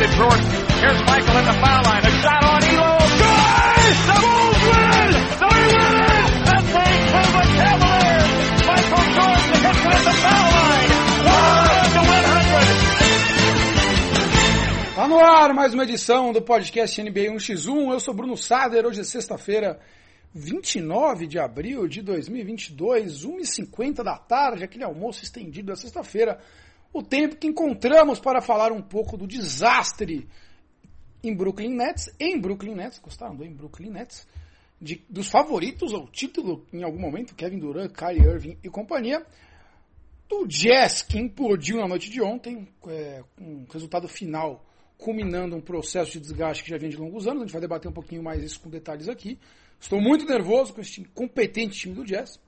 into. Here's Michael the foul line. A shot on Elo. Good! The Bulls win! They win it! The St. Cleveland Cavaliers! Michael Jordan hits it at the foul line. 100 to 100. Tá no ar mais uma edição do podcast NBA 1x1. Eu sou Bruno Sader. Hoje é sexta-feira, 29 de abril de 2022, 1h50 da tarde, aquele almoço estendido da sexta-feira. O tempo que encontramos para falar um pouco do desastre em Brooklyn Nets, em Brooklyn Nets, gostaram do em Brooklyn Nets, de, dos favoritos ao título em algum momento, Kevin Durant, Kyrie Irving e companhia, do Jazz que implodiu na noite de ontem, é, um resultado final culminando um processo de desgaste que já vem de longos anos, a gente vai debater um pouquinho mais isso com detalhes aqui. Estou muito nervoso com esse competente time do Jazz.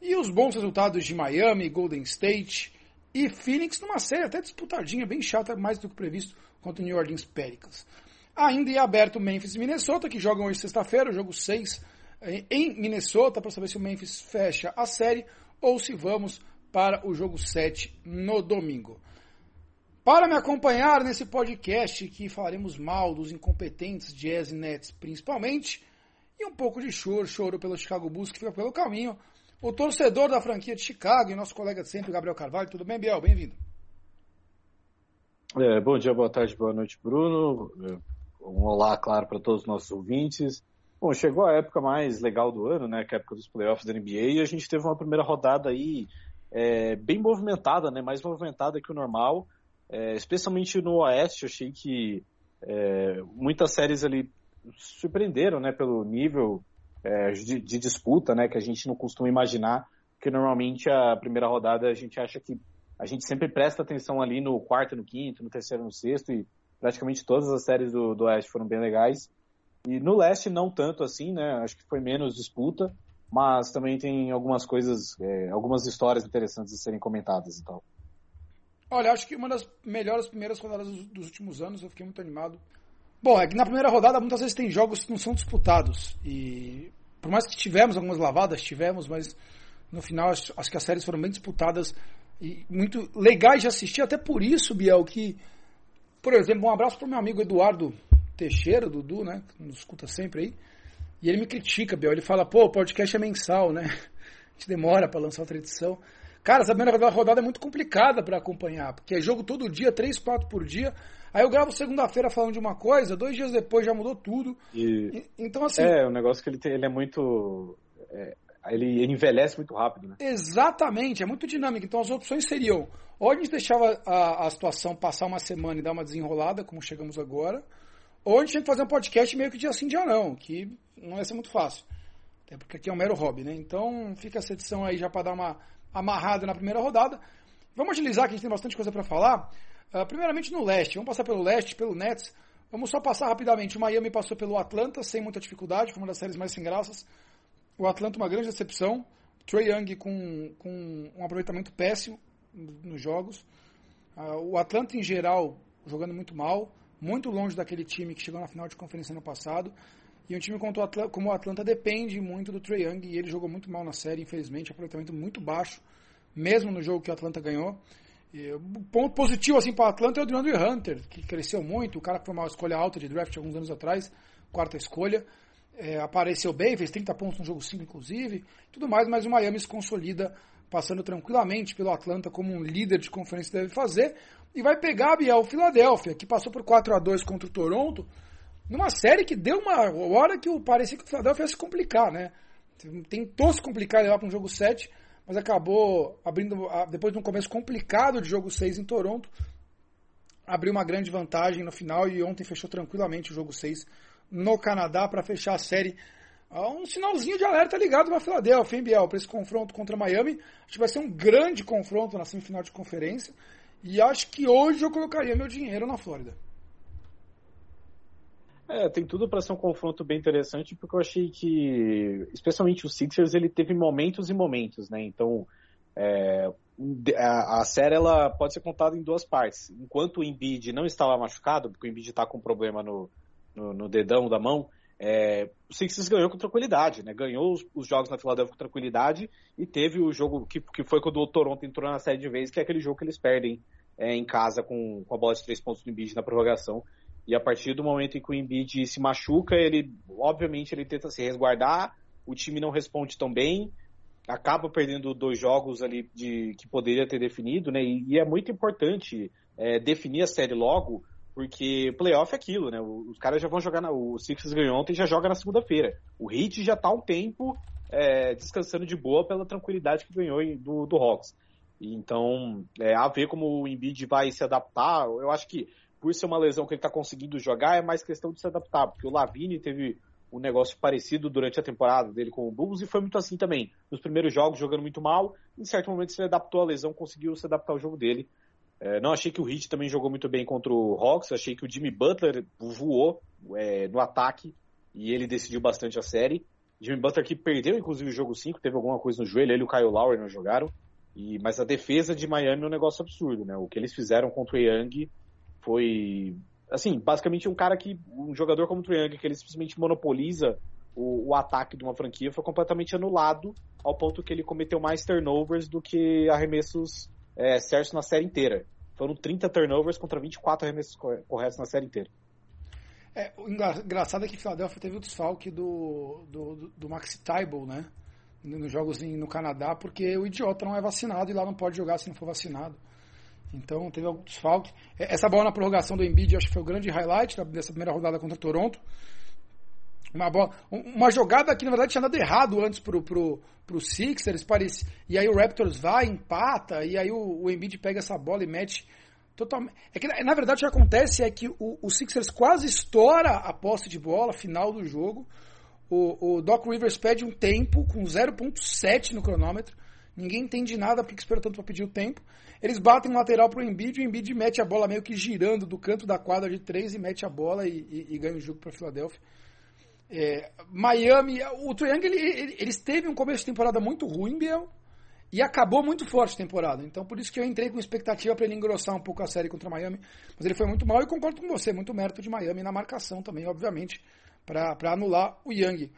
E os bons resultados de Miami, Golden State e Phoenix numa série até disputadinha, bem chata, mais do que previsto contra o New Orleans Pelicans. Ainda é aberto Memphis e Minnesota, que jogam hoje sexta-feira, o jogo 6 eh, em Minnesota, para saber se o Memphis fecha a série ou se vamos para o jogo 7 no domingo. Para me acompanhar nesse podcast que falaremos mal dos incompetentes Jazz Nets principalmente, e um pouco de choro, choro pelo Chicago Bulls que fica pelo caminho, o torcedor da franquia de Chicago e nosso colega de sempre, Gabriel Carvalho. Tudo bem, Biel? Bem-vindo. É, bom dia, boa tarde, boa noite, Bruno. Um olá, claro, para todos os nossos ouvintes. Bom, chegou a época mais legal do ano, né, que é a época dos playoffs da NBA, e a gente teve uma primeira rodada aí é, bem movimentada, né, mais movimentada que o normal, é, especialmente no Oeste, achei que é, muitas séries ali surpreenderam, né, pelo nível é, de, de, disputa, né, que a gente não costuma imaginar, porque normalmente a primeira rodada a gente acha que a gente sempre presta atenção ali no quarto, no quinto, no terceiro, no sexto, e praticamente todas as séries do, do Oeste foram bem legais. E no Leste não tanto assim, né, acho que foi menos disputa, mas também tem algumas coisas, é, algumas histórias interessantes de serem comentadas e tal. Olha, acho que uma das melhores primeiras rodadas dos, dos últimos anos, eu fiquei muito animado Bom, é que na primeira rodada muitas vezes tem jogos que não são disputados. E por mais que tivemos algumas lavadas, tivemos, mas no final acho, acho que as séries foram bem disputadas e muito legais de assistir. Até por isso, Biel, que, por exemplo, um abraço para o meu amigo Eduardo Teixeira, Dudu, né? Que nos escuta sempre aí. E ele me critica, Biel. Ele fala, pô, o podcast é mensal, né? A gente demora para lançar outra edição. Cara, essa primeira rodada é muito complicada para acompanhar, porque é jogo todo dia, três, quatro por dia. Aí eu gravo segunda-feira falando de uma coisa, dois dias depois já mudou tudo. E... Então, assim. É, o negócio que ele tem, ele é muito. É, ele, envelhece muito rápido, né? Exatamente, é muito dinâmico. Então as opções seriam: ou a gente deixava a, a situação passar uma semana e dar uma desenrolada, como chegamos agora, ou a gente tinha que fazer um podcast meio que dia sim, dia não, que não ia ser muito fácil. Até porque aqui é um mero hobby, né? Então fica essa edição aí já para dar uma amarrado na primeira rodada. Vamos agilizar, que a gente tem bastante coisa para falar. Uh, primeiramente no leste, vamos passar pelo leste, pelo Nets. Vamos só passar rapidamente. O Miami passou pelo Atlanta sem muita dificuldade, foi uma das séries mais sem graças. O Atlanta, uma grande decepção. Trey Young com, com um aproveitamento péssimo nos jogos. Uh, o Atlanta, em geral, jogando muito mal, muito longe daquele time que chegou na final de conferência no passado. E um time como o Atlanta depende muito do Trae Young e ele jogou muito mal na série, infelizmente, aproveitamento muito baixo, mesmo no jogo que o Atlanta ganhou. E, o ponto positivo assim para o Atlanta é o DeAndre Hunter, que cresceu muito, o cara que foi uma escolha alta de draft alguns anos atrás, quarta escolha, é, apareceu bem, fez 30 pontos no jogo 5 inclusive, tudo mais, mas o Miami se consolida passando tranquilamente pelo Atlanta como um líder de conferência deve fazer, e vai pegar Biel, o Philadelphia, que passou por 4 a 2 contra o Toronto, numa série que deu uma hora que parecia que o Philadelphia ia se complicar, né? Tentou se complicar levar para um jogo 7, mas acabou abrindo, depois de um começo complicado de jogo 6 em Toronto, abriu uma grande vantagem no final e ontem fechou tranquilamente o jogo 6 no Canadá para fechar a série. Um sinalzinho de alerta ligado para a Filadélfia, hein, Biel? Para esse confronto contra Miami. Acho que vai ser um grande confronto na semifinal de conferência. E acho que hoje eu colocaria meu dinheiro na Flórida. É, tem tudo para ser um confronto bem interessante, porque eu achei que, especialmente o Sixers, ele teve momentos e momentos, né? Então, é, a, a, série ela pode ser contada em duas partes. Enquanto o Embiid não estava machucado, porque o Embiid está com problema no, no, no, dedão da mão, é, o Sixers ganhou com tranquilidade, né? Ganhou os, os, jogos na Filadélfia com tranquilidade e teve o jogo que, que foi quando o Toronto entrou na série de vez, que é aquele jogo que eles perdem é, em casa com, com a bola de três pontos do Embiid na prorrogação. E a partir do momento em que o Embiid se machuca, ele, obviamente, ele tenta se resguardar, o time não responde tão bem, acaba perdendo dois jogos ali de, que poderia ter definido, né? E, e é muito importante é, definir a série logo, porque playoff é aquilo, né? Os caras já vão jogar, na, o Sixers ganhou ontem já joga na segunda-feira. O Heat já tá um tempo é, descansando de boa pela tranquilidade que ganhou do, do Hawks. Então, é, a ver como o Embiid vai se adaptar, eu acho que por ser uma lesão que ele está conseguindo jogar, é mais questão de se adaptar, porque o Lavini teve um negócio parecido durante a temporada dele com o Bulls e foi muito assim também. Nos primeiros jogos jogando muito mal, em certo momento se adaptou à lesão, conseguiu se adaptar ao jogo dele. É, não achei que o Heat também jogou muito bem contra o Hawks, achei que o Jimmy Butler voou é, no ataque e ele decidiu bastante a série. Jimmy Butler que perdeu inclusive o jogo 5, teve alguma coisa no joelho, ele e o Kyle Lowry não jogaram. E, mas a defesa de Miami é um negócio absurdo, né? O que eles fizeram contra o Young foi assim, basicamente um cara que, um jogador como o Triang, que ele simplesmente monopoliza o, o, ataque de uma franquia, foi completamente anulado ao ponto que ele cometeu mais turnovers do que arremessos é, certos na série inteira. Foram 30 turnovers contra 24 arremessos corretos na série inteira. É, o engraçado é que Philadelphia teve o desfalque do, do, do, Maxi Tybalt, né? Nos jogos no Canadá, porque o idiota não é vacinado e lá não pode jogar se não for vacinado. Então teve alguns desfalques. É, essa bola na prorrogação do Embiid acho que foi o grande highlight dessa primeira rodada contra Toronto. Uma, bola, uma jogada que na verdade tinha dado errado antes pro, pro, pro Sixers, parece, e aí o Raptors vai, empata, e aí o, o Embiid pega essa bola e mete totalmente. É que na verdade o que acontece é que o, o Sixers quase estoura a posse de bola, final do jogo. O, o Doc Rivers pede um tempo com 0.7 no cronômetro. Ninguém entende nada porque espera tanto para pedir o tempo. Eles batem um lateral pro Embiid o Embiid mete a bola meio que girando do canto da quadra de três e mete a bola e, e, e ganha o jogo para Filadélfia. É, Miami, o Triangle, ele, ele, eles teve um começo de temporada muito ruim, Biel, e acabou muito forte a temporada. Então por isso que eu entrei com expectativa para ele engrossar um pouco a série contra Miami. Mas ele foi muito mal e concordo com você, muito mérito de Miami na marcação também, obviamente, para anular o Young.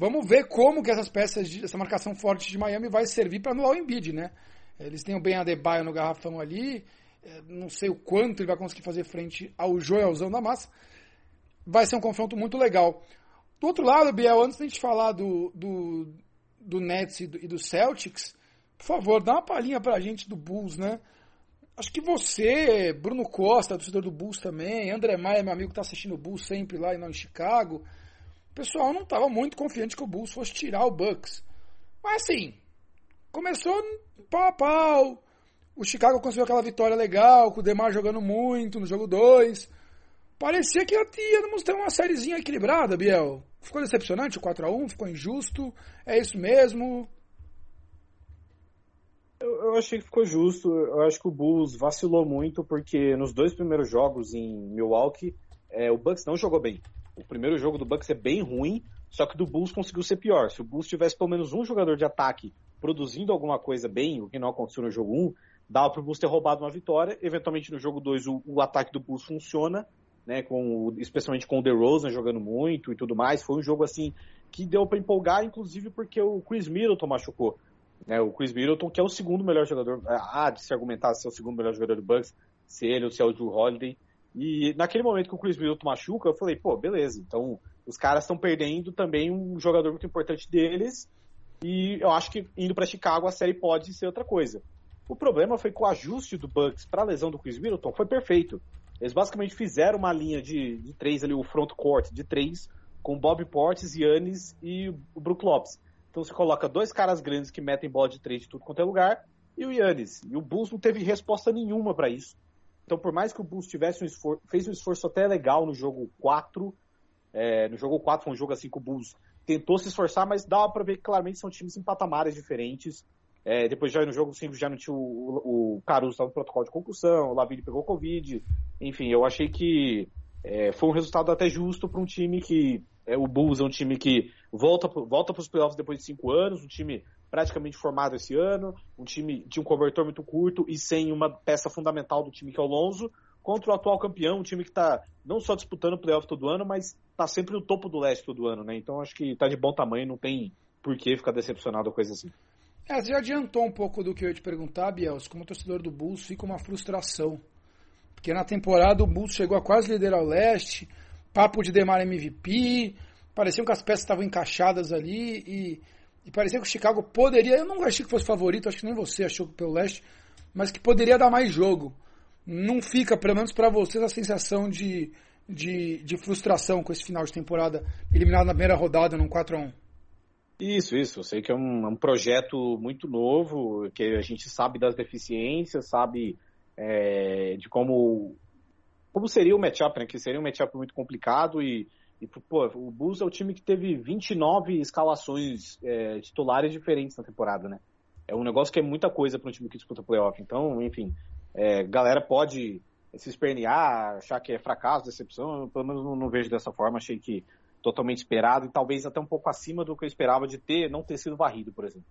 Vamos ver como que essas peças, de, essa marcação forte de Miami vai servir para anular o Embiid, né? Eles têm o Ben Adebayo no garrafão ali. É, não sei o quanto ele vai conseguir fazer frente ao Joelzão da massa. Vai ser um confronto muito legal. Do outro lado, Biel, antes de a gente falar do, do, do Nets e do, e do Celtics, por favor, dá uma palhinha pra gente do Bulls, né? Acho que você, Bruno Costa, torcedor do Bulls também, André Maia, meu amigo que tá assistindo o Bulls sempre lá em Chicago, o pessoal não estava muito confiante que o Bulls fosse tirar o Bucks. Mas assim, começou pau a pau. O Chicago conseguiu aquela vitória legal, com o Demar jogando muito no jogo 2. Parecia que íamos ter uma sériezinha equilibrada, Biel. Ficou decepcionante o 4x1, ficou injusto. É isso mesmo. Eu, achei que ficou justo. Eu acho que o Bulls vacilou muito, porque nos dois primeiros jogos em Milwaukee, é, o Bucks não jogou bem. O primeiro jogo do Bucks é bem ruim, só que do Bulls conseguiu ser pior. Se o Bulls tivesse pelo menos um jogador de ataque produzindo alguma coisa bem, o que não aconteceu no jogo 1, dava o Bulls ter roubado uma vitória. Eventualmente no jogo 2 o, o, ataque do Bulls funciona, né, com, especialmente com o DeRozan jogando muito e tudo mais. Foi um jogo assim que deu para empolgar, inclusive porque o Chris Middleton machucou. Né, o Chris Middleton, que é o segundo melhor jogador, há de se argumentar se é o segundo melhor jogador do Bucks, se ele ou se é o Drew Holiday. E naquele momento que o Chris Middleton machuca, eu falei, pô, beleza, então os caras estão perdendo também um jogador muito importante deles e eu acho que indo para Chicago a série pode ser outra coisa. O problema foi que o ajuste do Bucks para a lesão do Chris Middleton foi perfeito. Eles basicamente fizeram uma linha de, de três ali, o front court de três, com Bob Portis, Yannis e o Brook Lopes. Então você coloca dois caras grandes que metem bola de três de tudo quanto é lugar e o Yannis. E o Bulls não teve resposta nenhuma para isso. Então por mais que o Bulls tivesse um esforço, fez um esforço até legal no jogo 4, é, no jogo 4 foi um jogo assim que o Bulls tentou se esforçar, mas dá para ver que claramente são times em patamares diferentes. É, depois já no jogo 5 já não tinha o, o, Caruso estava no protocolo de concussão, o Lavini pegou Covid. Enfim, eu achei que é, foi um resultado até justo para um time que. É, o Bulls é um time que volta, volta para os playoffs depois de cinco anos, um time praticamente formado esse ano, um time de um cobertor muito curto e sem uma peça fundamental do time que é o Lonzo, contra o atual campeão, um time que está não só disputando o playoff todo ano, mas está sempre no topo do leste todo ano, né? Então acho que está de bom tamanho, não tem por que ficar decepcionado com coisa assim. É, você já adiantou um pouco do que eu ia te perguntar, Biels. Como torcedor do Bulls, fica uma frustração. Porque na temporada o Bulls chegou a quase liderar o leste, papo de Demar MVP, parecia que as peças estavam encaixadas ali e, e parecia que o Chicago poderia, eu não achei que fosse favorito, acho que nem você achou pelo leste, mas que poderia dar mais jogo. Não fica, pelo menos para vocês, a sensação de, de, de, frustração com esse final de temporada eliminado na primeira rodada num 4x1? Isso, isso. Eu sei que é um, um, projeto muito novo, que a gente sabe das deficiências, sabe é, de como, como seria o matchup, né? Que seria um matchup muito complicado e, e pô, o Bulls é o time que teve 29 escalações é, titulares diferentes na temporada, né? É um negócio que é muita coisa para um time que disputa playoff. Então, enfim, é, galera pode se espernear, achar que é fracasso, decepção. Eu, pelo menos não, não vejo dessa forma. Achei que totalmente esperado e talvez até um pouco acima do que eu esperava de ter, não ter sido varrido, por exemplo.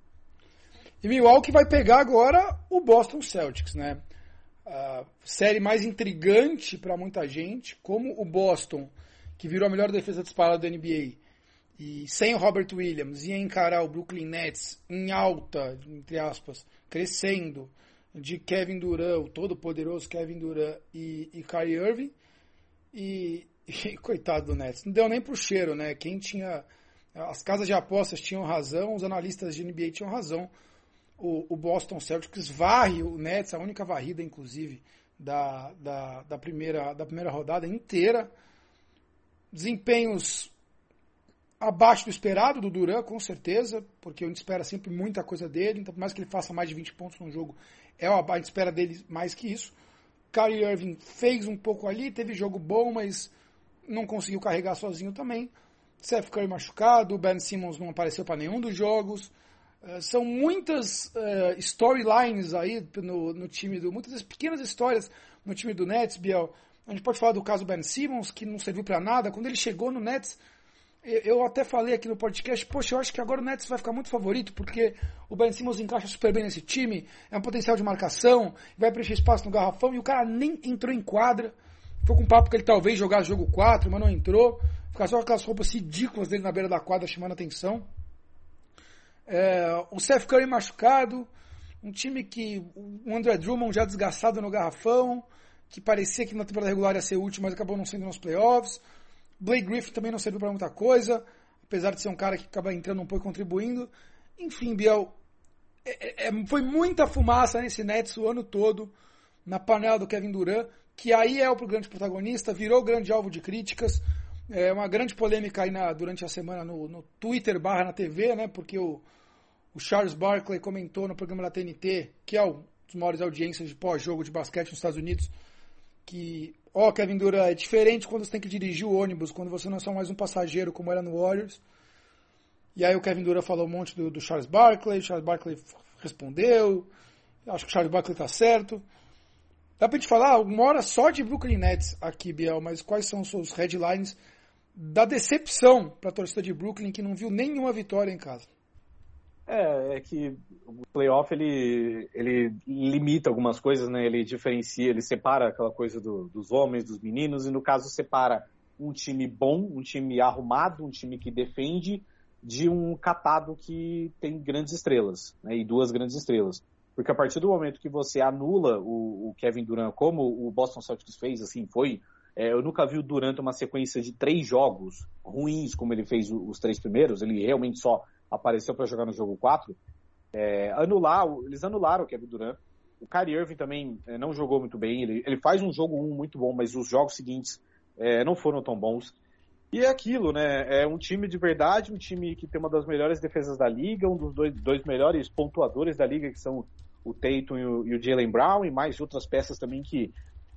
E Milwaukee vai pegar agora o Boston Celtics, né? a série mais intrigante para muita gente, como o Boston, que virou a melhor defesa disparada da NBA, e sem o Robert Williams, ia encarar o Brooklyn Nets em alta, entre aspas, crescendo, de Kevin Durant, o todo poderoso Kevin Durant e, e Kyrie Irving, e, e coitado do Nets, não deu nem pro cheiro, né? Quem tinha as casas de apostas tinham razão, os analistas de NBA tinham razão o, o, Boston Celtics varre o Nets, a única varrida, inclusive, da, da, da, primeira, da primeira rodada inteira. Desempenhos abaixo do esperado do Duran, com certeza, porque a gente espera sempre muita coisa dele, então por mais que ele faça mais de 20 pontos no jogo, é a gente espera dele mais que isso. Kyrie Irving fez um pouco ali, teve jogo bom, mas não conseguiu carregar sozinho também. Seth Curry machucado, Ben Simmons não apareceu para nenhum dos jogos. Eh, são muitas uh, storylines aí no, no, time do. Muitas pequenas histórias no time do Nets, Biel. A gente pode falar do caso Ben Simmons, que não serviu para nada. Quando ele chegou no Nets, eu, até falei aqui no podcast, poxa, eu acho que agora o Nets vai ficar muito favorito, porque o Ben Simmons encaixa super bem nesse time, é um potencial de marcação, vai preencher espaço no garrafão, e o cara nem entrou em quadra. Foi com papo que ele talvez jogasse jogo 4, mas não entrou. Ficar só com aquelas roupas ridículas dele na beira da quadra chamando atenção. É, o Seth Curry machucado, um time que o André Drummond já desgastado no garrafão, que parecia que na temporada regular ia ser útil, mas acabou não sendo nos playoffs. Blake Griffin também não serviu para muita coisa, apesar de ser um cara que acaba entrando um pouco e contribuindo. Enfim, Biel, é, é, foi muita fumaça nesse Nets o ano todo, na panela do Kevin Durant, que aí é o grande protagonista, virou grande alvo de críticas. É uma grande polêmica aí na, durante a semana no, no Twitter barra na TV, né? Porque o, o Charles Barkley comentou no programa da TNT, que é um dos maiores audiências de pós-jogo de basquete nos Estados Unidos, que, ó, Kevin Durant, é diferente quando você tem que dirigir o ônibus, quando você não é só mais um passageiro, como era no Warriors. E aí o Kevin Durant falou um monte do, do Charles Barkley, Charles Barkley respondeu, acho que o Charles Barkley tá certo. Dá pra gente falar uma hora só de Brooklyn Nets aqui, Biel, mas quais são os seus headlines da decepção para a torcida de Brooklyn que não viu nenhuma vitória em casa? É, é que o playoff ele, ele limita algumas coisas, né? Ele diferencia, ele separa aquela coisa do, dos homens, dos meninos, e no caso separa um time bom, um time arrumado, um time que defende, de um catado que tem grandes estrelas, né? E duas grandes estrelas. Porque a partir do momento que você anula o, o Kevin Durant, como o Boston Celtics fez, assim, foi. É, eu nunca vi o Durant uma sequência de três jogos ruins, como ele fez os três primeiros. Ele realmente só apareceu para jogar no jogo 4, é, anular, eles anularam o Kevin Durant. O Kyrie Irving também é, não jogou muito bem. Ele, ele, faz um jogo 1 muito bom, mas os jogos seguintes é, não foram tão bons. E é aquilo, né? É um time de verdade, um time que tem uma das melhores defesas da liga, um dos dois, dois melhores pontuadores da liga, que são o Tatum e o, o Jalen Brown, e mais outras peças também que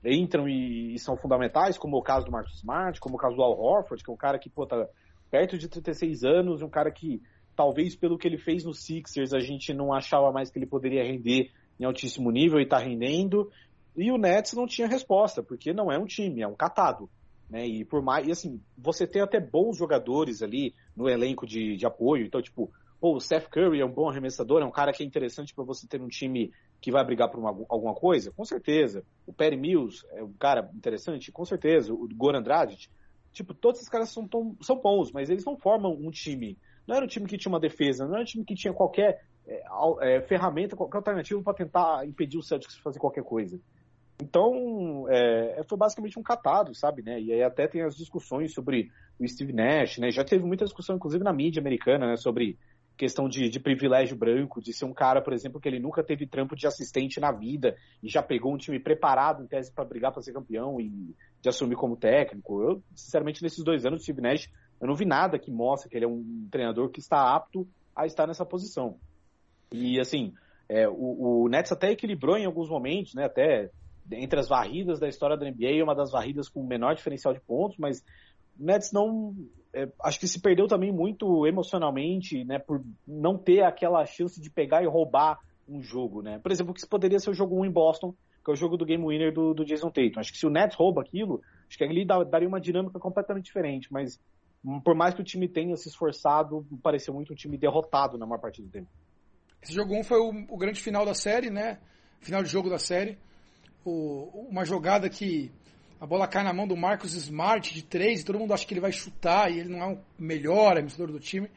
entram e, e, são fundamentais, como o caso do Marcus Smart, como o caso do Al Horford, que é um cara que pô, tá perto de 36 anos, um cara que talvez pelo que ele fez no Sixers, a gente não achava mais que ele poderia render em altíssimo nível e está rendendo. E o Nets não tinha resposta, porque não é um time, é um catado. Né? E por mais. E assim, você tem até bons jogadores ali no elenco de, de apoio. Então, tipo, pô, o Seth Curry é um bom arremessador, é um cara que é interessante para você ter um time que vai brigar por uma, alguma coisa? Com certeza. O Perry Mills é um cara interessante? Com certeza. O Goran Dragic. Tipo, todos esses caras são, tão, são bons, mas eles não formam um time. Não era um time que tinha uma defesa, não era um time que tinha qualquer é, é, ferramenta, qualquer alternativa para tentar impedir o Celtics de fazer qualquer coisa. Então, é, foi basicamente um catado, sabe, né? E aí até tem as discussões sobre o Steve Nash, né? Já teve muita discussão, inclusive na mídia americana, né? Sobre questão de, de, privilégio branco, de ser um cara, por exemplo, que ele nunca teve trampo de assistente na vida e já pegou um time preparado em tese para brigar para ser campeão e de assumir como técnico. Eu, sinceramente, nesses dois anos, o Steve Nash, eu não vi nada que mostre que ele é um treinador que está apto a estar nessa posição. E assim, é, o, o Nets até equilibrou em alguns momentos, né? Até entre as varridas da história da NBA, uma das varridas com menor diferencial de pontos, mas o Nets não. É, acho que se perdeu também muito emocionalmente, né? Por não ter aquela chance de pegar e roubar um jogo, né? Por exemplo, que poderia ser o jogo 1 em Boston, que é o jogo do game winner do, do Jason Tatum. Acho que se o Nets rouba aquilo, acho que ali daria uma dinâmica completamente diferente, mas por mais que o time tenha se esforçado, pareceu muito um time derrotado na maior parte do tempo. Esse jogo 1 foi o, o grande final da série, né? Final de jogo da série. O, uma jogada que a bola cai na mão do Marcos Smart de três e todo mundo acha que ele vai chutar e ele não é o melhor arremessador do time.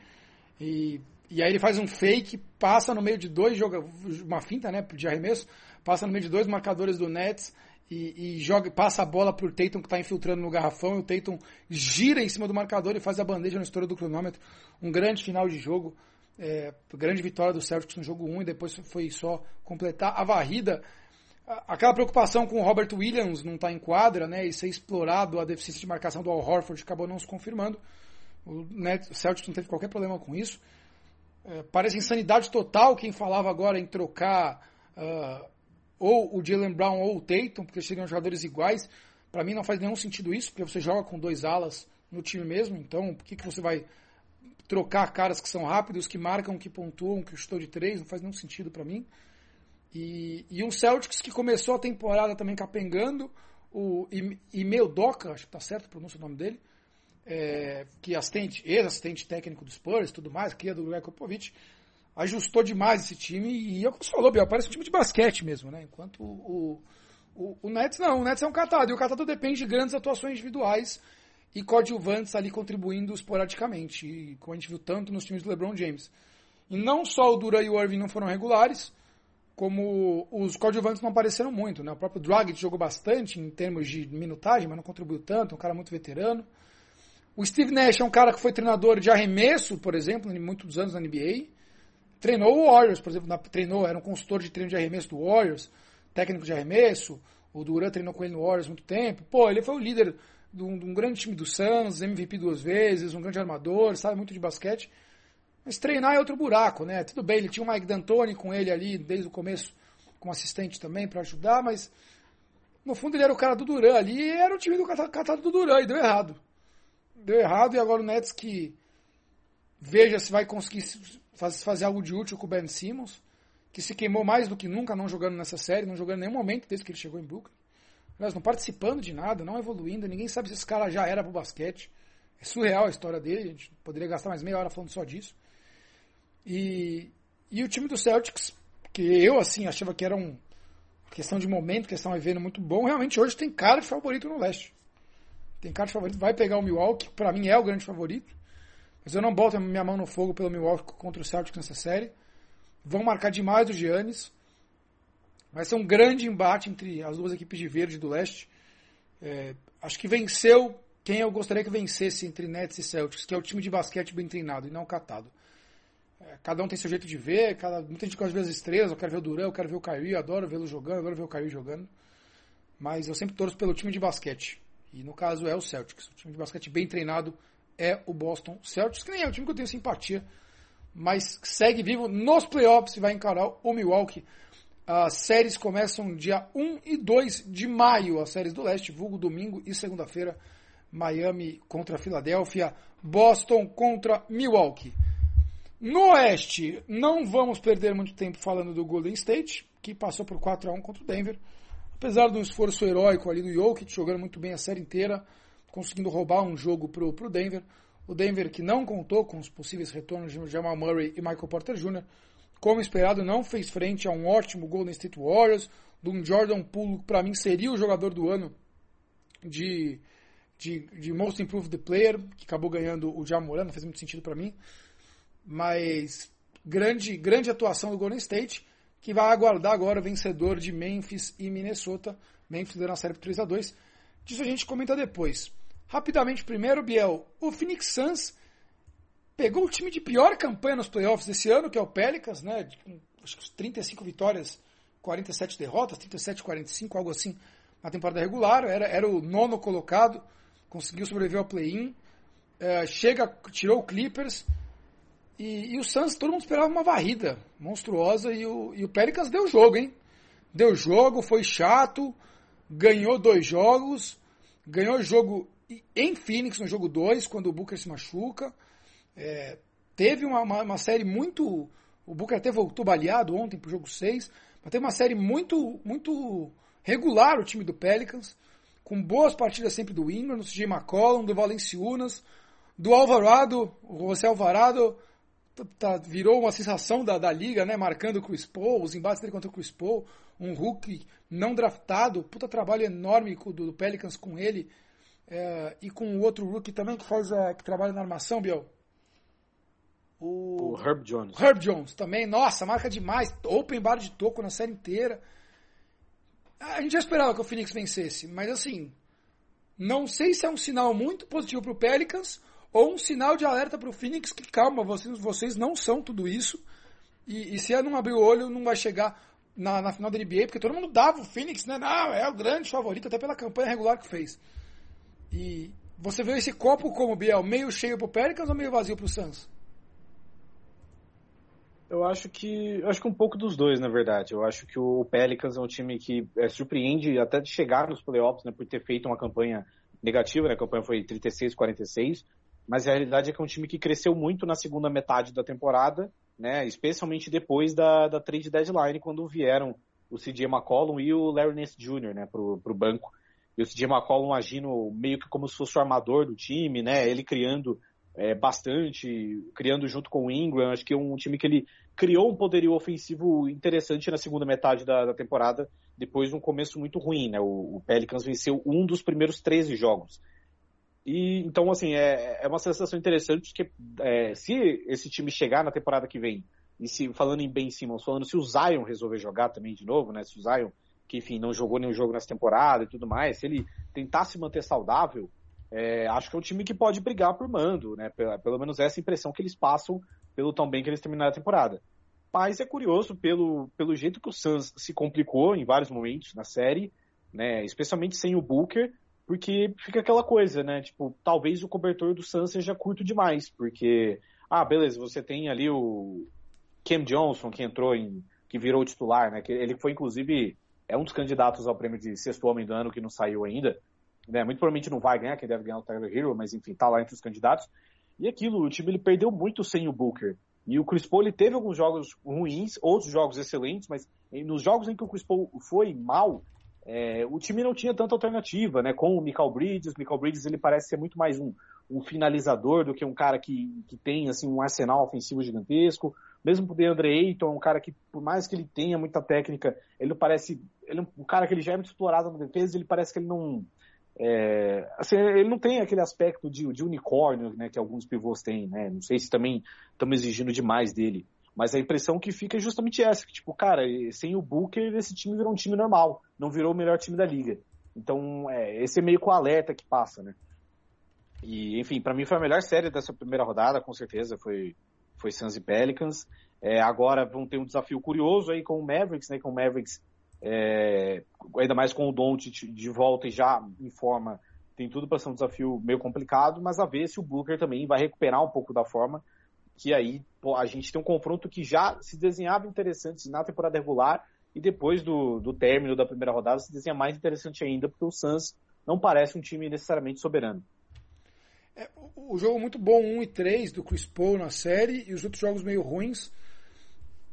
E, e aí ele faz um fake, passa no meio de dois joga uma finta, né, de arremesso, passa no meio de dois marcadores do Nets e, e joga, passa a bola pro Tatum que está infiltrando no garrafão e o Tatum gira em cima do marcador e faz a bandeja no estouro do cronômetro. Um grande final de jogo. É, grande vitória do Celtics no jogo 1 e depois foi só completar a varrida. Aquela preocupação com o Robert Williams não estar tá em quadra né, e ser explorado a deficiência de marcação do Al Horford acabou não se confirmando. O, né, o Celtics não teve qualquer problema com isso. É, parece insanidade total quem falava agora em trocar uh, ou o Jalen Brown ou o Tatum, porque seriam jogadores iguais. Para mim não faz nenhum sentido isso, porque você joga com dois alas no time mesmo, então por que, que você vai trocar caras que são rápidos, que marcam, que pontuam, que chutou de três, não faz nenhum sentido para mim. E, e um Celtics que começou a temporada também capengando, o Imeldoka, acho que tá certo a pronúncia o nome dele, é, que é assistente, ex-assistente técnico do Spurs tudo mais, é do Greg Popovich, ajustou demais esse time e é como você falou, Biel, parece um time de basquete mesmo, né? Enquanto o, o, o Nets não, o Nets é um catado, e o catado depende de grandes atuações individuais e coadjuvantes ali contribuindo esporadicamente, e como a gente viu tanto nos times do LeBron James. E não só o Dura e o Irving não foram regulares, como os coadjuvantes não apareceram muito. Né? O próprio Dragic jogou bastante em termos de minutagem, mas não contribuiu tanto, um cara muito veterano. O Steve Nash é um cara que foi treinador de arremesso, por exemplo, em muitos anos na NBA. Treinou o Warriors, por exemplo, na, treinou, era um consultor de treino de arremesso do Warriors, técnico de arremesso. O Duran treinou com ele no Warriors muito tempo. Pô, ele foi o líder de um, de um, grande time do Suns, MVP duas vezes, um grande armador, sabe muito de basquete. Mas treinar é outro buraco, né? Tudo bem, ele tinha o Mike D'Antoni com ele ali desde o começo, como assistente também para ajudar, mas no fundo ele era o cara do Duran ali e era o time do catado do Duran e deu errado. Deu errado e agora o Nets que veja se vai conseguir fazer algo de útil com o Ben Simmons, que se queimou mais do que nunca não jogando nessa série, não jogando em nenhum momento desde que ele chegou em Brooklyn. Aliás, não participando de nada, não evoluindo, ninguém sabe se esse cara já era pro basquete. É surreal a história dele, a gente poderia gastar mais meia hora falando só disso. E, e o time do Celtics, que eu assim achava que era um questão de momento, questão de vendo muito bom, realmente hoje tem cara de favorito no leste. Tem cara de favorito, vai pegar o Milwaukee, para mim é o grande favorito. Mas eu não boto minha mão no fogo pelo Milwaukee contra o Celtics nessa série. Vão marcar demais o Giannis. Vai ser um grande embate entre as duas equipes de verde do leste. É, acho que venceu quem eu gostaria que vencesse entre Nets e Celtics, que é o time de basquete bem treinado e não catado. É, cada um tem seu jeito de ver, cada, muita gente gosta de ver as estrelas, eu quero ver o Durant, eu quero ver o Kyrie, eu adoro vê-lo jogando, adoro ver o Kyrie jogando. Mas eu sempre torço pelo time de basquete. E no caso é o Celtics. O time de basquete bem treinado é o Boston Celtics, que nem é o time que eu tenho simpatia, mas segue vivo nos playoffs e vai encarar o Milwaukee as séries começam dia 1 e 2 de maio, as séries do leste, vulgo domingo e segunda-feira. Miami contra Filadélfia, Boston contra Milwaukee. No oeste, não vamos perder muito tempo falando do Golden State, que passou por 4 a 1 contra o Denver. Apesar do esforço heróico ali do Jokic, jogando muito bem a série inteira, conseguindo roubar um jogo pro, pro Denver. O Denver que não contou com os possíveis retornos de Jamal Murray e Michael Porter Jr., como esperado, não fez frente a um ótimo Golden State Warriors, de um Jordan Poole, para mim seria o jogador do ano de, de, de Most Improved Player, que acabou ganhando o Jamoran, não fez muito sentido para mim. Mas grande, grande atuação do Golden State, que vai aguardar agora o vencedor de Memphis e Minnesota. Memphis deu na série por 3 a 2 Disso a gente comenta depois. Rapidamente, primeiro, Biel, o Phoenix Suns pegou o time de pior campanha nos playoffs desse ano, que é o Pelicans, né? Acho que 35 vitórias, 47 derrotas, 37, 45, algo assim, na temporada regular. Era, era o nono colocado, conseguiu sobreviver ao play-in. É, chega, tirou o Clippers. E, e, o Suns, todo mundo esperava uma varrida monstruosa. E o, e o Pelicans deu jogo, hein? Deu jogo, foi chato, ganhou dois jogos, ganhou jogo em Phoenix no jogo 2, quando o Booker se machuca. É, teve uma, uma, uma, série muito. O Booker até voltou baleado ontem pro jogo 6, mas teve uma série muito, muito regular o time do Pelicans, com boas partidas sempre do Ingram, do CJ McCollum, do Valenciunas, do Alvarado, o José Alvarado tá, virou uma sensação da, da liga, né? Marcando o Chris Paul, os embates dele contra o Chris Paul, um Hulk não draftado, puta trabalho enorme do, do Pelicans com ele, é, e com o outro rookie também que faz a, que trabalha na armação, Biel. O, o Herb Jones. Herb Jones também, nossa, marca demais. Open bar de toco na série inteira. A gente já esperava que o Phoenix vencesse, mas assim, não sei se é um sinal muito positivo para o Pelicans ou um sinal de alerta para o Phoenix que calma, vocês, vocês não são tudo isso. E, e se não abrir o olho, não vai chegar na, na, final da NBA, porque todo mundo dava o Phoenix, né? Não, é o grande favorito, até pela campanha regular que fez. E você vê esse copo como, Biel, meio cheio pro Pelicans ou meio vazio pro Suns? Eu acho que eu acho que um pouco dos dois, na verdade. Eu acho que o Pelicans é um time que é, surpreende até de chegar nos playoffs, né, por ter feito uma campanha negativa, né? A campanha foi 36-46, mas a realidade é que é um time que cresceu muito na segunda metade da temporada, né? Especialmente depois da, da trade deadline, quando vieram o CJ McCollum e o Larry Nance Jr., né, pro, pro banco. E o CJ McCollum agindo meio que como se fosse o armador do time, né? Ele criando é, bastante, criando junto com o Ingram. Acho que é um time que ele criou um poderio ofensivo interessante na segunda metade da, da temporada, depois de um começo muito ruim, né? O, o, Pelicans venceu um dos primeiros 13 jogos. E então, assim, é, é uma sensação interessante que é, se esse time chegar na temporada que vem, e se falando em Ben Simmons, falando se o Zion resolver jogar também de novo, né? Se o Zion, que enfim, não jogou nenhum jogo nessa temporada e tudo mais, se ele tentar se manter saudável, é, acho que é um time que pode brigar por mando, né? Pelo, pelo menos essa impressão que eles passam pelo tão bem que eles terminaram a temporada. Mas é curioso pelo, pelo jeito que o Suns se complicou em vários momentos na série, né? Especialmente sem o Booker, porque fica aquela coisa, né? Tipo, talvez o cobertor do Suns seja curto demais, porque ah, beleza, você tem ali o Cam Johnson que entrou em que virou titular, né? Que ele foi inclusive é um dos candidatos ao prêmio de sexto homem do ano que não saiu ainda né? Muito provavelmente não vai ganhar, quem deve ganhar é o Tyler Hero, mas enfim, tá lá entre os candidatos. E aquilo, o time ele perdeu muito sem o Booker. E o Chris Paul ele teve alguns jogos ruins, outros jogos excelentes, mas nos jogos em que o Chris Paul foi mal, é, o time não tinha tanta alternativa, né? Com o Michael Bridges, o Michael Bridges ele parece ser muito mais um, um finalizador do que um cara que, que tem assim um arsenal ofensivo gigantesco. Mesmo o DeAndre Ayton, um cara que, por mais que ele tenha muita técnica, ele parece. Ele é um cara que ele já é muito explorado na defesa, ele parece que ele não é, assim, ele não tem aquele aspecto de, de unicórnio né, que alguns pivôs têm, né? Não sei se também estamos exigindo demais dele. Mas a impressão que fica é justamente essa, que, tipo, cara, sem o Booker, esse time virou um time normal, não virou o melhor time da liga. Então, é, esse é meio que o alerta que passa, né? E, enfim, para mim foi a melhor série dessa primeira rodada, com certeza, foi, foi Suns e Pelicans. É, agora vão ter um desafio curioso aí com o Mavericks, né? Com o Mavericks é, ainda mais com o Don't de volta e já em forma, tem tudo para ser um desafio meio complicado, mas a ver se o Booker também vai recuperar um pouco da forma, que aí pô, a gente tem um confronto que já se desenhava interessante na temporada regular e depois do, do término da primeira rodada se desenha mais interessante ainda, porque o Suns não parece um time necessariamente soberano. É, o jogo muito bom 1 e 3 do Chris Paul na série e os outros jogos meio ruins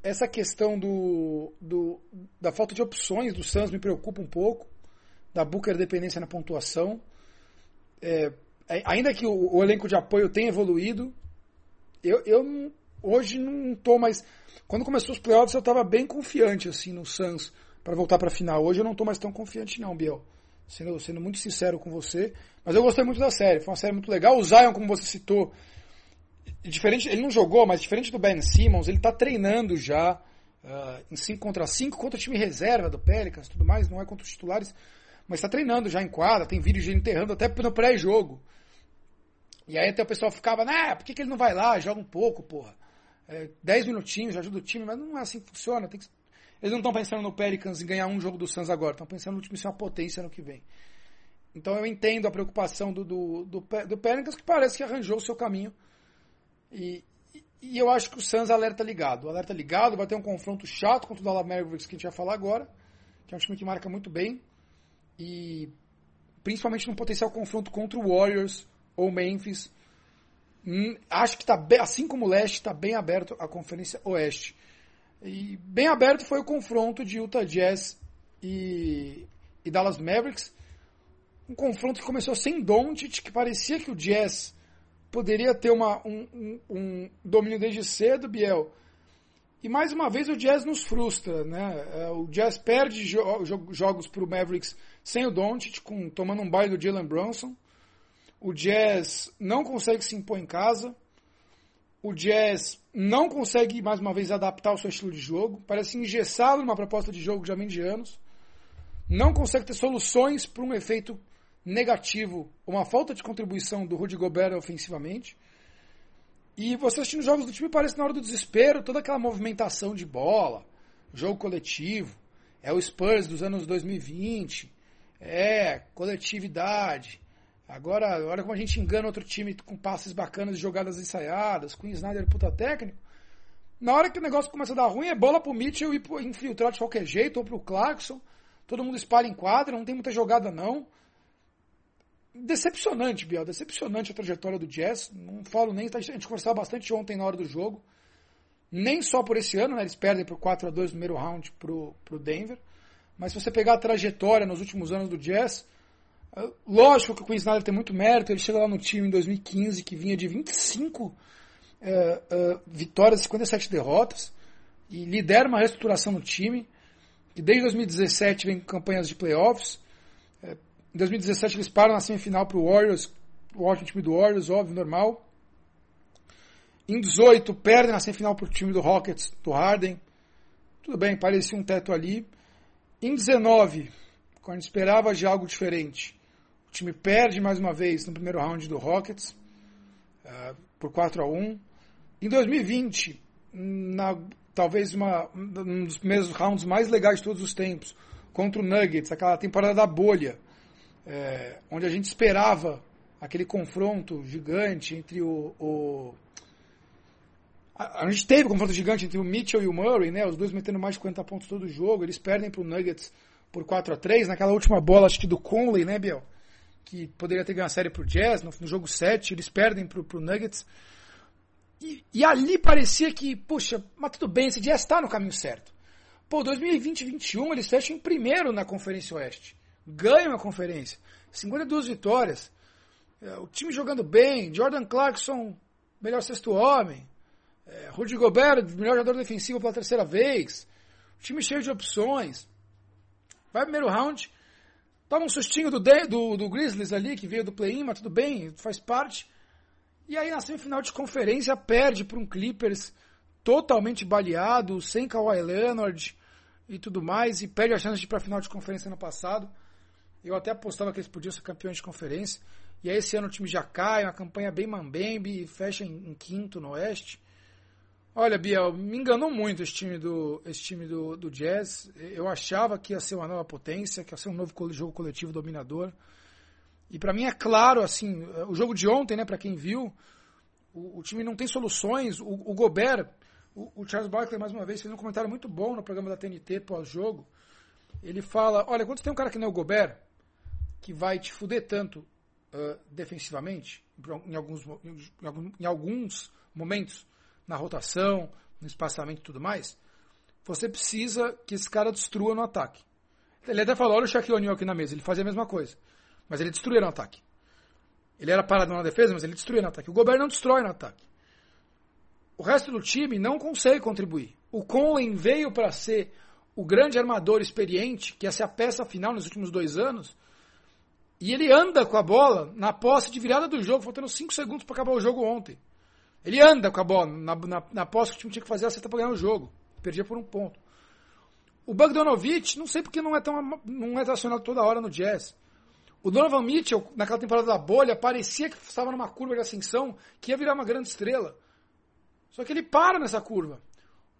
essa questão do, do, da falta de opções do Suns me preocupa um pouco, da Booker dependência na pontuação. É, ainda que o, o, elenco de apoio tenha evoluído, eu, eu hoje não estou mais. Quando começou os playoffs eu estava bem confiante assim no Suns para voltar para a final. Hoje eu não estou mais tão confiante não, Biel. Sendo, sendo muito sincero com você, mas eu gostei muito da série. Foi uma série muito legal. O Zion, como você citou, diferente, ele não jogou, mas diferente do Ben Simmons, ele está treinando já uh, em 5 contra 5 contra o time reserva do Pelicans tudo mais, não é contra os titulares, mas está treinando já em quadra, tem vídeo de ele enterrando até no pré-jogo. E aí até o pessoal ficava, né, por que, que ele não vai lá, joga um pouco, porra. É, 10 minutinhos, ajuda o time, mas não é assim que funciona. Que... Eles não estão pensando no Pelicans em ganhar um jogo do Suns agora, estão pensando no time ser uma potência no que vem. Então eu entendo a preocupação do, do, do, do Pelicans, que parece que arranjou o seu caminho. E, e eu acho que o Suns alerta ligado. O alerta ligado vai ter um confronto chato contra o Dallas Mavericks que a gente vai falar agora, que é um time que marca muito bem. E principalmente no potencial confronto contra o Warriors ou Memphis. Hum, acho que está assim como o leste, está bem aberto a Conferência Oeste. E bem aberto foi o confronto de Utah Jazz e, e Dallas Mavericks. Um confronto que começou sem Doncic, que parecia que o Jazz poderia ter uma, um, um, um, domínio desde cedo, Biel. E mais uma vez o Jazz nos frustra, né? É, o Jazz perde jo jogos para o Mavericks sem o Doncic, com, tomando um baile do Jalen Brunson. O Jazz não consegue se impor em casa. O Jazz não consegue, mais uma vez, adaptar o seu estilo de jogo. Parece engessado numa proposta de jogo já vem de anos. Não consegue ter soluções para um efeito negativo, uma falta de contribuição do Rudy Gobert ofensivamente. E você assistindo os jogos do time parece na hora do desespero, toda aquela movimentação de bola, jogo coletivo, é o Spurs dos anos 2020, é coletividade. Agora, olha como a gente engana outro time com passes bacanas jogadas ensaiadas, com o Snyder puta técnico. Na hora que o negócio começa a dar ruim, é bola pro Mitchell e infiltrar de qualquer jeito, ou pro Clarkson. Todo mundo espalha em quadra, não tem muita jogada não decepcionante, Biel, decepcionante a trajetória do Jazz. Não falo nem, a gente conversava bastante ontem na hora do jogo. Nem só por esse ano, né? Eles perdem por 4 a 2 no primeiro round pro, pro Denver. Mas se você pegar a trajetória nos últimos anos do Jazz, é, lógico que o Snyder tem muito mérito. Ele chega lá no time em 2015, que vinha de 25 é, é, vitórias e 57 derrotas. E lidera uma reestruturação no time. E desde 2017 vem campanhas de playoffs. Em 2017 eles param na semifinal para o Warriors, o ótimo time do Warriors, óbvio, normal. Em 18 perdem na semifinal para o time do Rockets, do Harden. Tudo bem, parecia um teto ali. Em 19, quando esperava de algo diferente, o time perde mais uma vez no primeiro round do Rockets, uh, por 4 a 1 Em 2020, na, talvez uma, um dos primeiros rounds mais legais de todos os tempos, contra o Nuggets, aquela temporada da bolha é, onde a gente esperava aquele confronto gigante entre o, o a, a, gente teve um confronto gigante entre o Mitchell e o Murray, né? Os dois metendo mais de 50 pontos todo o jogo. Eles perdem para o Nuggets por 4 a 3 naquela última bola, acho que do Conley, né, Biel? Que poderia ter ganho a série para o Jazz. No, no, jogo 7, eles perdem para o Nuggets. E, e, ali parecia que, puxa, mas tudo bem, esse Jazz está no caminho certo. Pô, 2020-21 eles fecham em primeiro na Conferência Oeste ganham a conferência. 52 vitórias. É, o time jogando bem. Jordan Clarkson, melhor sexto homem. É, Rudy Gobert, melhor jogador defensivo pela terceira vez. O time cheio de opções. Vai primeiro round. Toma um sustinho do, do, do Grizzlies ali, que veio do play-in, mas tudo bem, faz parte. E aí na semifinal de conferência perde para um Clippers totalmente baleado, sem Kawhi Leonard e tudo mais, e perde a chance de ir para a final de conferência no passado. Eu até apostava que eles podiam ser campeões de conferência. E aí esse ano o time já cai, uma campanha bem mambembe, fecha em, em, quinto no Oeste. Olha, Biel, me enganou muito esse time, do, esse time do, do Jazz. Eu achava que ia ser uma nova potência, que ia ser um novo jogo coletivo dominador. E para mim é claro, assim, o jogo de ontem, né, para quem viu, o, o, time não tem soluções. O, o Gobert, o, o, Charles Barkley, mais uma vez, fez um comentário muito bom no programa da TNT pós-jogo. Ele fala: olha, quando você tem um cara que não é o Gobert, que vai te fuder tanto uh, defensivamente, em alguns, em, alguns momentos, na rotação, no espaçamento e tudo mais, você precisa que esse cara destrua no ataque. Ele até falou, olha o Shaquille O'Neal aqui na mesa, ele fazia a mesma coisa. Mas ele destruía no ataque. Ele era parado na defesa, mas ele destruía no ataque. O Gobert não destrói no ataque. O resto do time não consegue contribuir. O Conley veio para ser o grande armador experiente, que é a peça final nos últimos dois anos, e ele anda com a bola na posse de virada do jogo, faltando 5 segundos para acabar o jogo ontem. Ele anda com a bola. Na, na, na posse que o time tinha que fazer a seta para ganhar o jogo. Perdia por um ponto. O Bogdanovich, não sei porque não é tão não é acionado toda hora no Jazz. O Donovan Mitchell, naquela temporada da bolha, parecia que estava numa curva de ascensão que ia virar uma grande estrela. Só que ele para nessa curva.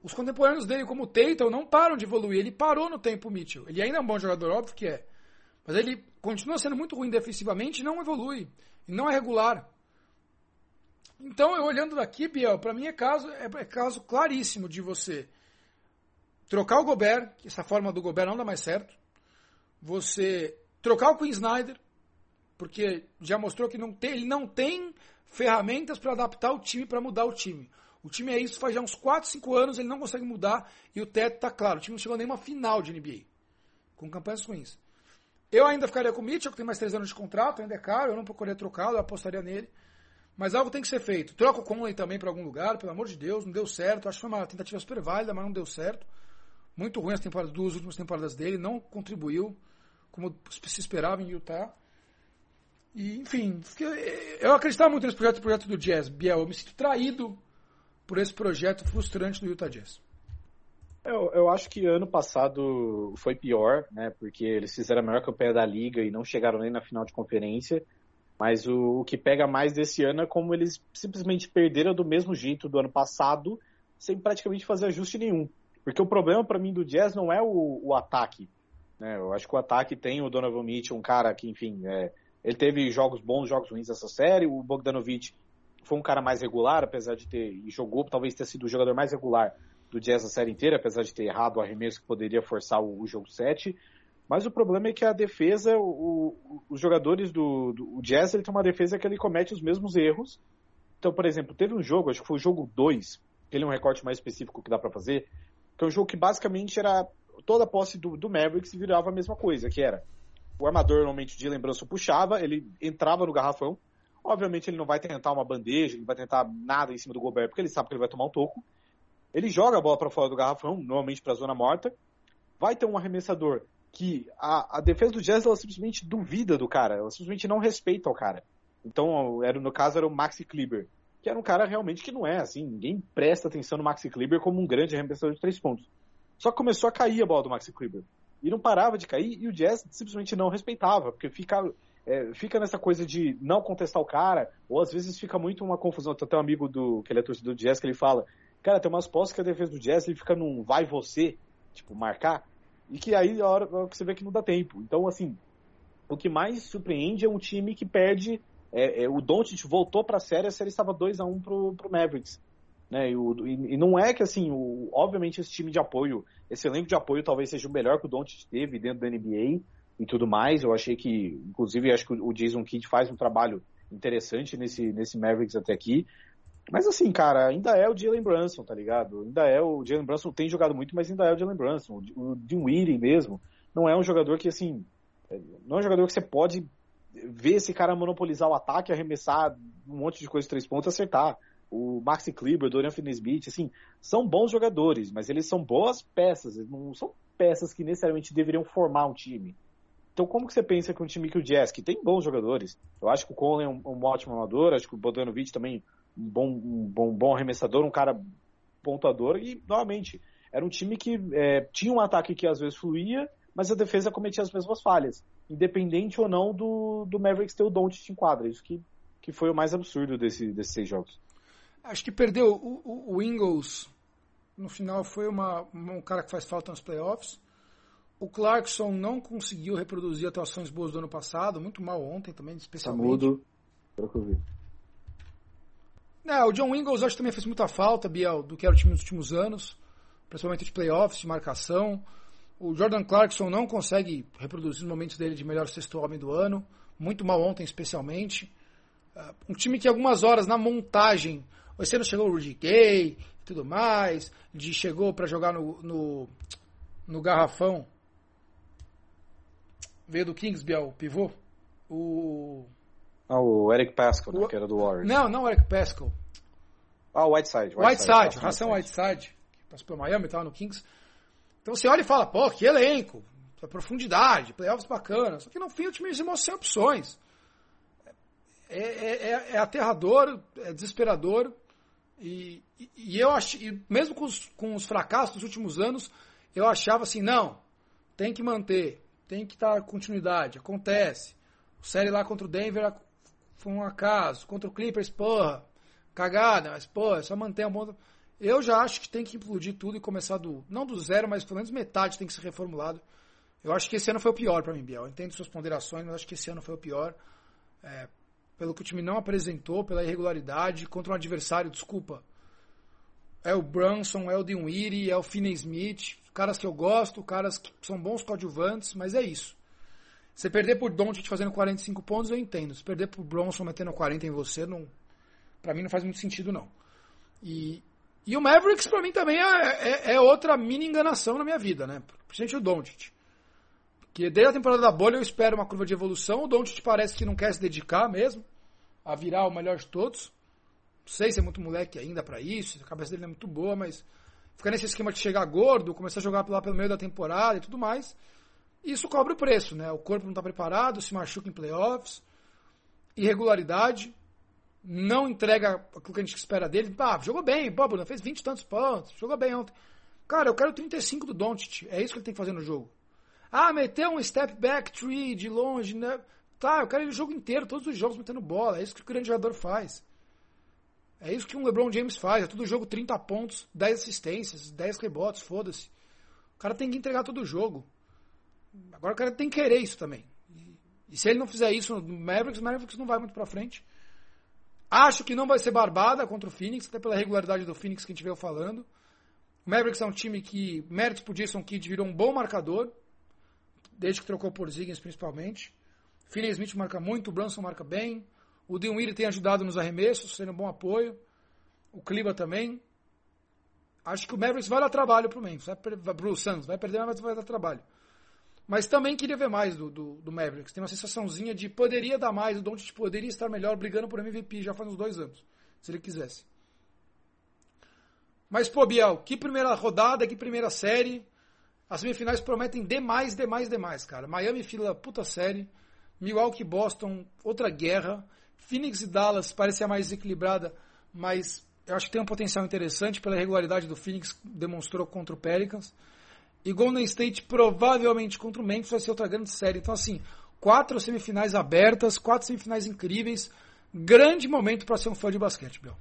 Os contemporâneos dele, como o Tatum, não param de evoluir. Ele parou no tempo Mitchell. Ele ainda é um bom jogador, óbvio que é. Mas ele continua sendo muito ruim defensivamente não evolui. Não é regular. Então, eu olhando daqui, Biel, para mim é caso, é, é caso claríssimo de você trocar o Gobert, que essa forma do Gobert não dá mais certo. Você trocar o Queen Snyder, porque já mostrou que não tem, ele não tem ferramentas para adaptar o time, para mudar o time. O time é isso faz já uns 4, 5 anos, ele não consegue mudar e o teto está claro. O time não chegou nem uma final de NBA, com campanhas ruins. Eu ainda ficaria com o Mitchell, que tem mais 3 anos de contrato, ainda é caro, eu não procuraria trocá-lo, eu apostaria nele. Mas algo tem que ser feito. Troca o Conley também para algum lugar, pelo amor de Deus, não deu certo. Acho que foi uma tentativa super válida, mas não deu certo. Muito ruim as temporadas, duas últimas temporadas dele, não contribuiu como se esperava em Utah. E, enfim, eu acreditava muito nesse projeto, projeto do Jazz, Biel. Eu me sinto traído por esse projeto frustrante do Utah Jazz. Eu, eu acho que ano passado foi pior, né? Porque eles fizeram a melhor campanha da liga e não chegaram nem na final de conferência. Mas o, o que pega mais desse ano é como eles simplesmente perderam do mesmo jeito do ano passado, sem praticamente fazer ajuste nenhum. Porque o problema para mim do Jazz não é o, o ataque. Né? Eu acho que o ataque tem o Donovan Mitchell, um cara que, enfim, é, ele teve jogos bons, jogos ruins nessa série. O Bogdanovich foi um cara mais regular, apesar de ter. E jogou, talvez ter sido o jogador mais regular do Jazz a série inteira, apesar de ter errado o arremesso que poderia forçar o, o jogo 7. Mas o problema é que a defesa, o, o, os jogadores do, do Jazz, ele tem uma defesa que ele comete os mesmos erros. Então, por exemplo, teve um jogo, acho que foi o jogo 2, que ele é um recorte mais específico que dá para fazer, que é um jogo que basicamente era toda a posse do, do Mavericks virava a mesma coisa, que era o armador normalmente de lembrança puxava, ele entrava no garrafão, obviamente ele não vai tentar uma bandeja, ele vai tentar nada em cima do Gobert, porque ele sabe que ele vai tomar um toco. Ele joga a bola para fora do garrafão, normalmente para a zona morta. Vai ter um arremessador que a, a defesa do Jazz ela simplesmente duvida do cara, ela simplesmente não respeita o cara. Então, era, no caso, era o Maxi Kleber, que era um cara realmente que não é assim, ninguém presta atenção no Maxi Kleber como um grande arremessador de três pontos. Só que começou a cair a bola do Maxi Kleber. E não parava de cair, e o Jazz simplesmente não respeitava, porque fica, é, fica nessa coisa de não contestar o cara, ou às vezes fica muito uma confusão. Tem até um amigo do, que ele é torcedor do Jazz, que ele fala, cara, tem umas postas que a defesa do Jazz ele fica num vai você, tipo, marcar, e que aí a hora, a hora que você vê que não dá tempo. Então, assim, o que mais surpreende é um time que perde. É, é, o Doncic voltou para a série, a série estava 2 a 1 um pro, pro Mavericks. Né? E, o, e, e, não é que, assim, o, obviamente esse time de apoio, esse elenco de apoio talvez seja o melhor que o Doncic teve dentro da NBA e tudo mais. Eu achei que, inclusive, acho que o Jason Kidd faz um trabalho interessante nesse, nesse Mavericks até aqui. Mas assim, cara, ainda é o Jalen Brunson, tá ligado? Ainda é o Jalen Brunson, tem jogado muito, mas ainda é o Jalen Brunson. O Dinwiddie mesmo, não é um jogador que, assim, é, não é um jogador que você pode ver esse cara monopolizar o ataque, arremessar um monte de coisa de três pontos e acertar o Maxi Kleber, o Dorian Finney-Smith, assim, são bons jogadores, mas eles são boas peças, eles não são peças que necessariamente deveriam formar um time. Então, como que você pensa que um time que o Jazz, que tem bons jogadores, eu acho que o Conley é um, um ótimo amador, acho que o Bogdanovic também um bom, um bom, bom arremessador, um cara pontuador, e, novamente, era um time que é, tinha um ataque que às vezes fluía, mas a defesa cometia as mesmas falhas, independente ou não do, do Mavericks ter o Doncic em quadra, isso que, que foi o mais absurdo desse, desses seis jogos. Acho que perdeu o, o, o Ingles. No final foi uma, um cara que faz falta nos playoffs. O Clarkson não conseguiu reproduzir atuações boas do ano passado, muito mal ontem também, especialmente. Tá mudo, pelo que eu vi. É, o John Ingles acho que também fez muita falta, Biel, do que era o time nos últimos anos, principalmente de playoffs, de marcação. O Jordan Clarkson não consegue reproduzir os momentos dele de melhor sexto homem do ano, muito mal ontem especialmente. Uh, um time que algumas horas na montagem você não chegou o Rudy Gay e tudo mais. De chegou para jogar no, no, no, garrafão. Veio do Kings, Biel, o pivô. O. Ah, o Eric Pascal, né, que era do Warriors. Não, não o Eric Pascal. Ah, Whiteside. Whiteside, Whiteside Ração Whiteside, que passou pelo Miami e tava no Kings. Então você olha e fala, pô, que elenco, profundidade, playoffs bacanas. Só que no fim o time mostra sem opções. É, é, é, é aterrador, é desesperador E, e, e eu acho, mesmo com os, com os fracassos dos últimos anos, eu achava assim, não, tem que manter, tem que dar continuidade, acontece. O série lá contra o Denver foi um acaso, contra o Clippers, porra, cagada, mas porra, é só manter um bom. Eu já acho que tem que implodir tudo e começar do, não do zero, mas pelo menos metade tem que ser reformulado. Eu acho que esse ano foi o pior para mim, Biel. Eu entendo suas ponderações, mas acho que esse ano foi o pior. É, pelo que o time não apresentou, pela irregularidade, contra um adversário, desculpa. É o Brunson, é o Dinwiddie, é o Finney Smith, caras que eu gosto, caras que são bons coadjuvantes, mas é isso. Você perder por Doncic fazendo 45 pontos, eu entendo. Se perder por Bronson metendo 40 em você, não, para mim não faz muito sentido, não. E, e o Mavericks, para mim, também é, é, é, outra mini enganação na minha vida, né? Principalmente o Doncic. Porque desde a temporada da bolha eu espero uma curva de evolução. O Doncic parece que não quer se dedicar mesmo a virar o melhor de todos. Não sei se é muito moleque ainda para isso, a cabeça dele não é muito boa, mas fica nesse esquema de chegar gordo, começar a jogar lá pelo meio da temporada e tudo mais. Isso cobra o preço, né? O corpo não está preparado, se machuca em playoffs, irregularidade, não entrega aquilo que a gente espera dele. Ah, jogou bem, Bobo, fez 20 e tantos pontos, jogou bem ontem. Cara, eu quero 35 do Doncic, é isso que ele tem que fazer no jogo. Ah, meteu um step back three de longe, né? Tá, eu quero ele o jogo inteiro, todos os jogos metendo bola, é isso que o grande jogador faz. É isso que um LeBron James faz, é todo jogo 30 pontos, 10 assistências, 10 rebotes, foda-se. O cara tem que entregar todo o jogo. Agora o cara tem que querer isso também. E se ele não fizer isso no Mavericks, o Mavericks não vai muito pra frente. Acho que não vai ser barbada contra o Phoenix, até pela regularidade do Phoenix que a gente veio falando. O Mavericks é um time que, méritos pro Jason Kidd, virou um bom marcador, desde que trocou por Ziggins principalmente. Finney Smith marca muito, o Brunson marca bem. O Dinwiddie tem ajudado nos arremessos, sendo um bom apoio. O Kliba também. Acho que o Mavericks vai dar trabalho pro Memphis, vai, pro Suns, vai perder, mas vai dar trabalho. Mas também queria ver mais do, do, do, Mavericks. Tem uma sensaçãozinha de poderia dar mais, o Doncic poderia estar melhor brigando por MVP já faz uns dois anos, se ele quisesse. Mas, pô, Biel, que primeira rodada, que primeira série. As semifinais prometem demais, demais, demais, cara. Miami fila puta série. Milwaukee Boston, outra guerra. Phoenix e Dallas parecia mais equilibrada, mas eu acho que tem um potencial interessante pela regularidade do Phoenix, demonstrou contra o Pelicans. E Golden State provavelmente contra o Memphis vai ser outra grande série. Então, assim, quatro semifinais abertas, quatro semifinais incríveis. Grande momento para ser um fã de basquete, Bill.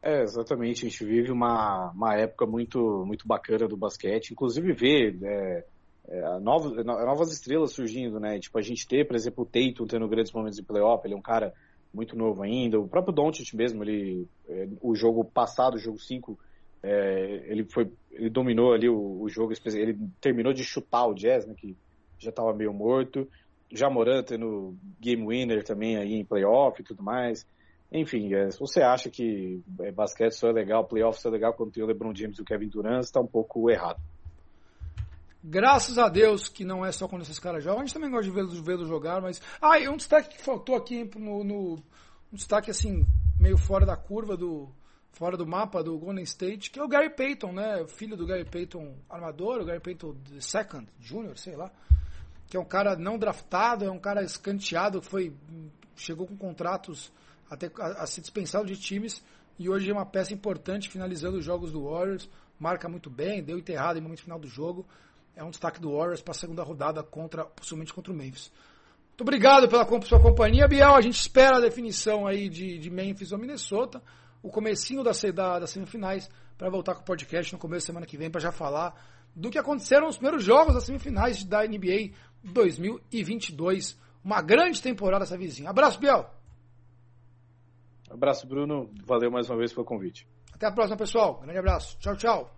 É, exatamente. A gente vive uma, uma época muito, muito bacana do basquete. Inclusive, ver é, é, novos, novas estrelas surgindo, né? Tipo, a gente ter, por exemplo, o Tatum tendo grandes momentos de playoff. Ele é um cara muito novo ainda. O próprio Doncic mesmo, ele, é, o jogo passado, o jogo 5, é, ele foi, ele dominou ali o, o, jogo, ele terminou de chutar o Jazz, né, que já estava meio morto. Já Moran tendo game winner também aí em playoff e tudo mais. Enfim, é, se você acha que é, basquete só é legal, playoff só é legal quando tem o LeBron James e o Kevin Durant, está um pouco errado. Graças a Deus que não é só quando esses caras jogam. A gente também gosta de vê-los vê jogar, mas. Ah, e um destaque que faltou aqui no, no. Um destaque assim, meio fora da curva do fora do mapa do Golden State, que é o Gary Payton, né? Filho do Gary Payton armador, o Gary Payton second, junior, sei lá. Que é um cara não draftado, é um cara escanteado, foi chegou com contratos até a, a ser dispensado de times e hoje é uma peça importante finalizando os jogos do Warriors, marca muito bem, deu enterrado em momento final do jogo. É um destaque do Warriors para a segunda rodada contra possivelmente contra o Memphis. Muito obrigado pela sua companhia, Biel. A gente espera a definição aí de, de Memphis ou Minnesota o comecinho da, da, das semifinais para voltar com o podcast no começo da semana que vem para já falar do que aconteceram nos primeiros jogos das semifinais da NBA 2022. Uma grande temporada essa vizinha. Abraço, Biel. Abraço, Bruno. Valeu mais uma vez pelo convite. Até a próxima, pessoal. Grande abraço. Tchau, tchau.